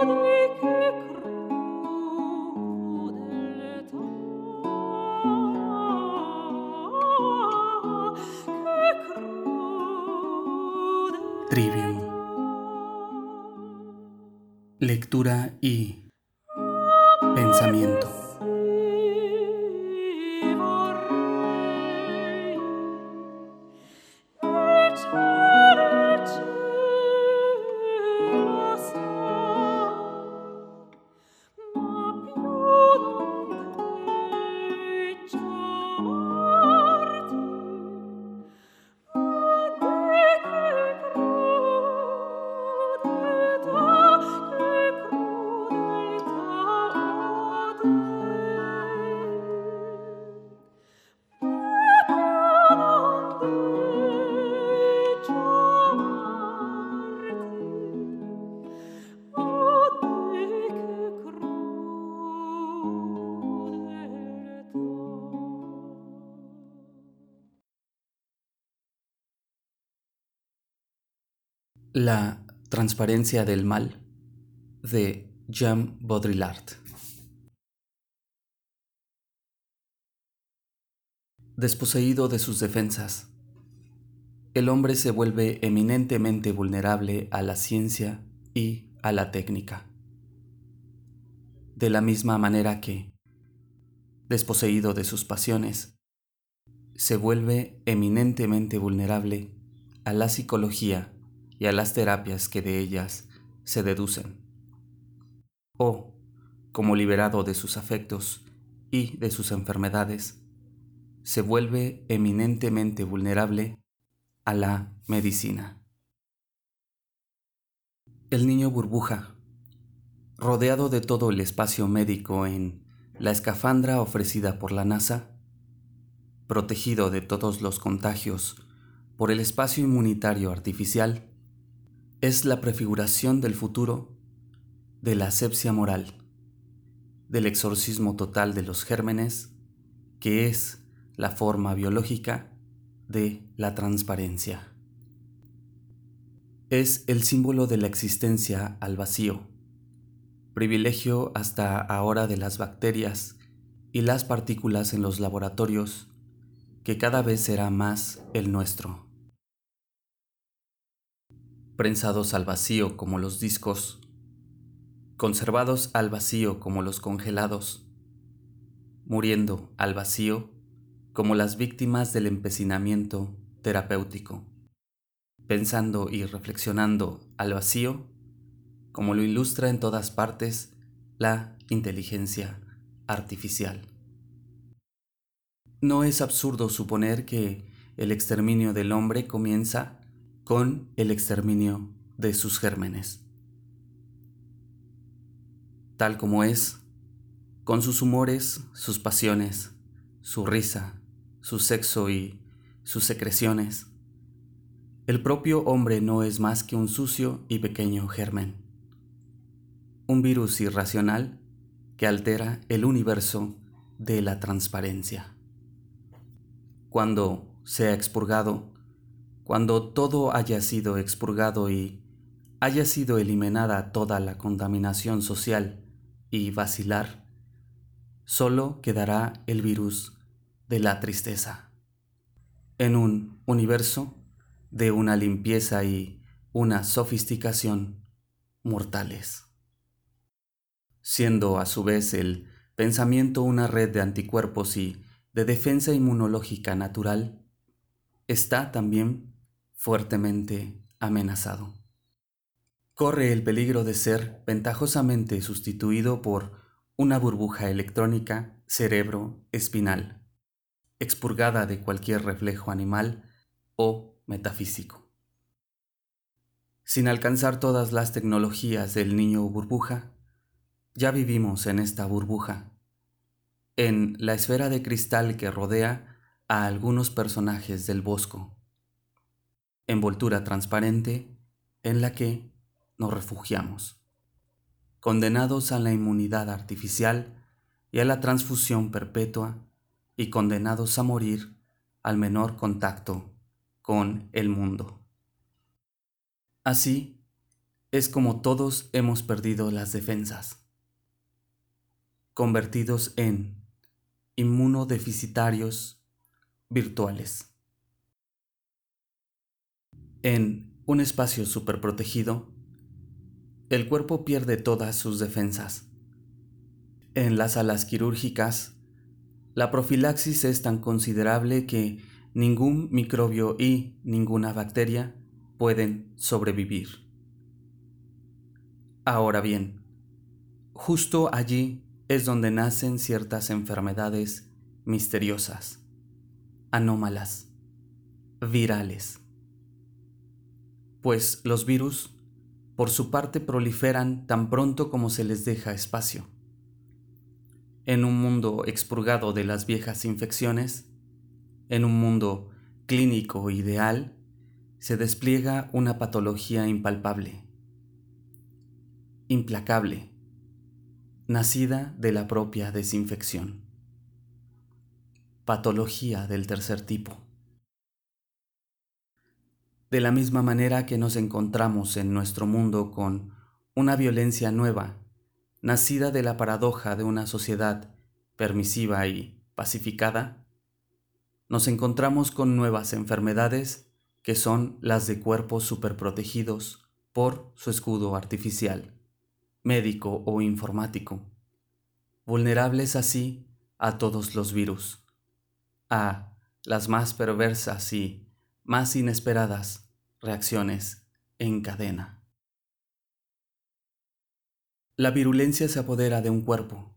Lord, we La transparencia del mal de Jean Baudrillard. Desposeído de sus defensas, el hombre se vuelve eminentemente vulnerable a la ciencia y a la técnica. De la misma manera que, desposeído de sus pasiones, se vuelve eminentemente vulnerable a la psicología y a las terapias que de ellas se deducen. O, como liberado de sus afectos y de sus enfermedades, se vuelve eminentemente vulnerable a la medicina. El niño burbuja, rodeado de todo el espacio médico en la escafandra ofrecida por la NASA, protegido de todos los contagios por el espacio inmunitario artificial, es la prefiguración del futuro de la asepsia moral, del exorcismo total de los gérmenes, que es la forma biológica de la transparencia. Es el símbolo de la existencia al vacío, privilegio hasta ahora de las bacterias y las partículas en los laboratorios, que cada vez será más el nuestro prensados al vacío como los discos, conservados al vacío como los congelados, muriendo al vacío como las víctimas del empecinamiento terapéutico, pensando y reflexionando al vacío como lo ilustra en todas partes la inteligencia artificial. No es absurdo suponer que el exterminio del hombre comienza con el exterminio de sus gérmenes. Tal como es, con sus humores, sus pasiones, su risa, su sexo y sus secreciones, el propio hombre no es más que un sucio y pequeño germen, un virus irracional que altera el universo de la transparencia. Cuando sea expurgado, cuando todo haya sido expurgado y haya sido eliminada toda la contaminación social y vacilar, solo quedará el virus de la tristeza. En un universo de una limpieza y una sofisticación mortales. Siendo a su vez el pensamiento una red de anticuerpos y de defensa inmunológica natural, está también fuertemente amenazado. Corre el peligro de ser ventajosamente sustituido por una burbuja electrónica cerebro-espinal, expurgada de cualquier reflejo animal o metafísico. Sin alcanzar todas las tecnologías del niño burbuja, ya vivimos en esta burbuja, en la esfera de cristal que rodea a algunos personajes del bosco envoltura transparente en la que nos refugiamos, condenados a la inmunidad artificial y a la transfusión perpetua y condenados a morir al menor contacto con el mundo. Así es como todos hemos perdido las defensas, convertidos en inmunodeficitarios virtuales en un espacio superprotegido, el cuerpo pierde todas sus defensas. En las salas quirúrgicas, la profilaxis es tan considerable que ningún microbio y ninguna bacteria pueden sobrevivir. Ahora bien, justo allí es donde nacen ciertas enfermedades misteriosas, anómalas, virales. Pues los virus, por su parte, proliferan tan pronto como se les deja espacio. En un mundo expurgado de las viejas infecciones, en un mundo clínico ideal, se despliega una patología impalpable, implacable, nacida de la propia desinfección. Patología del tercer tipo. De la misma manera que nos encontramos en nuestro mundo con una violencia nueva, nacida de la paradoja de una sociedad permisiva y pacificada, nos encontramos con nuevas enfermedades que son las de cuerpos superprotegidos por su escudo artificial médico o informático, vulnerables así a todos los virus, a las más perversas y más inesperadas reacciones en cadena. La virulencia se apodera de un cuerpo,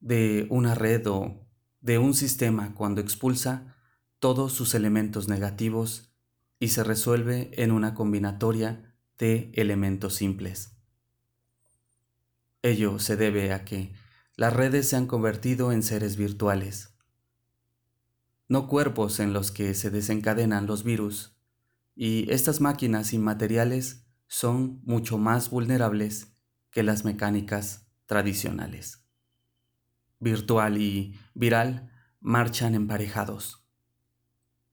de una red o de un sistema cuando expulsa todos sus elementos negativos y se resuelve en una combinatoria de elementos simples. Ello se debe a que las redes se han convertido en seres virtuales, no cuerpos en los que se desencadenan los virus, y estas máquinas inmateriales son mucho más vulnerables que las mecánicas tradicionales. Virtual y viral marchan emparejados.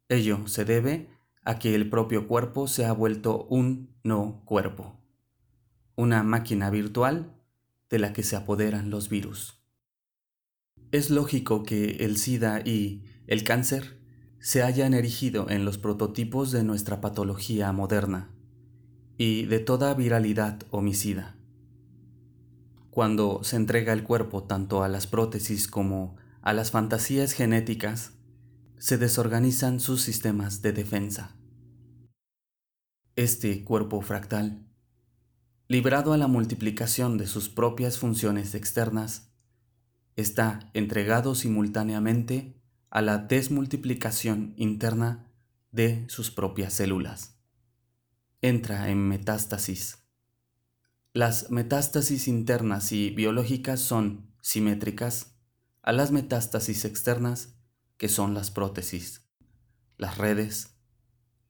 Ello se debe a que el propio cuerpo se ha vuelto un no cuerpo, una máquina virtual de la que se apoderan los virus. Es lógico que el SIDA y el cáncer se hayan erigido en los prototipos de nuestra patología moderna y de toda viralidad homicida. Cuando se entrega el cuerpo tanto a las prótesis como a las fantasías genéticas, se desorganizan sus sistemas de defensa. Este cuerpo fractal librado a la multiplicación de sus propias funciones externas, está entregado simultáneamente a la desmultiplicación interna de sus propias células. Entra en metástasis. Las metástasis internas y biológicas son simétricas a las metástasis externas que son las prótesis, las redes,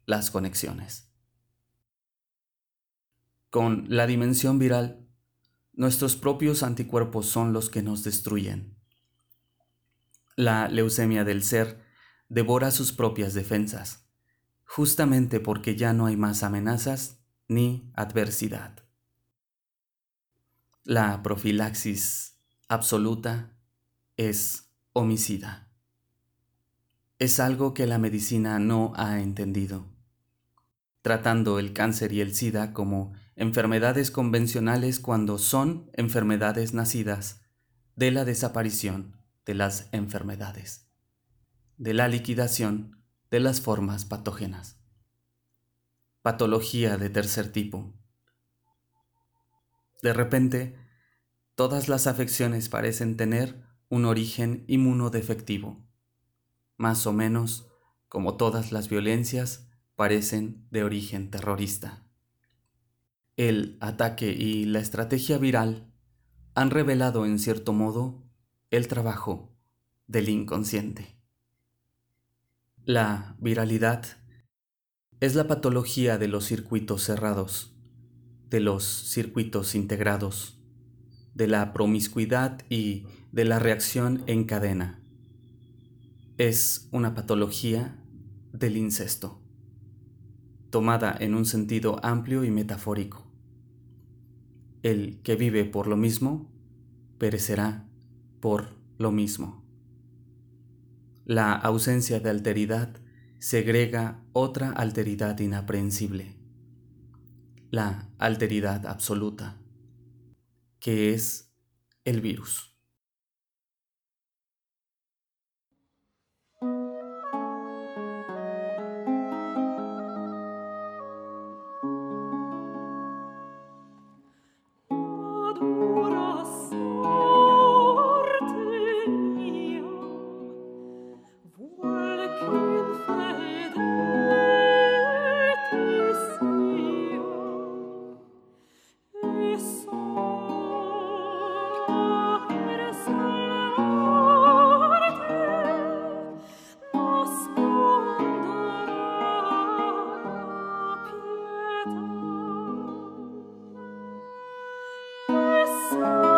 las conexiones. Con la dimensión viral, nuestros propios anticuerpos son los que nos destruyen. La leucemia del ser devora sus propias defensas, justamente porque ya no hay más amenazas ni adversidad. La profilaxis absoluta es homicida. Es algo que la medicina no ha entendido, tratando el cáncer y el SIDA como enfermedades convencionales cuando son enfermedades nacidas de la desaparición de las enfermedades, de la liquidación de las formas patógenas. Patología de tercer tipo. De repente, todas las afecciones parecen tener un origen inmunodefectivo, más o menos como todas las violencias parecen de origen terrorista el ataque y la estrategia viral han revelado en cierto modo el trabajo del inconsciente. La viralidad es la patología de los circuitos cerrados, de los circuitos integrados, de la promiscuidad y de la reacción en cadena. Es una patología del incesto, tomada en un sentido amplio y metafórico. El que vive por lo mismo, perecerá por lo mismo. La ausencia de alteridad segrega otra alteridad inaprehensible, la alteridad absoluta, que es el virus. Podcast.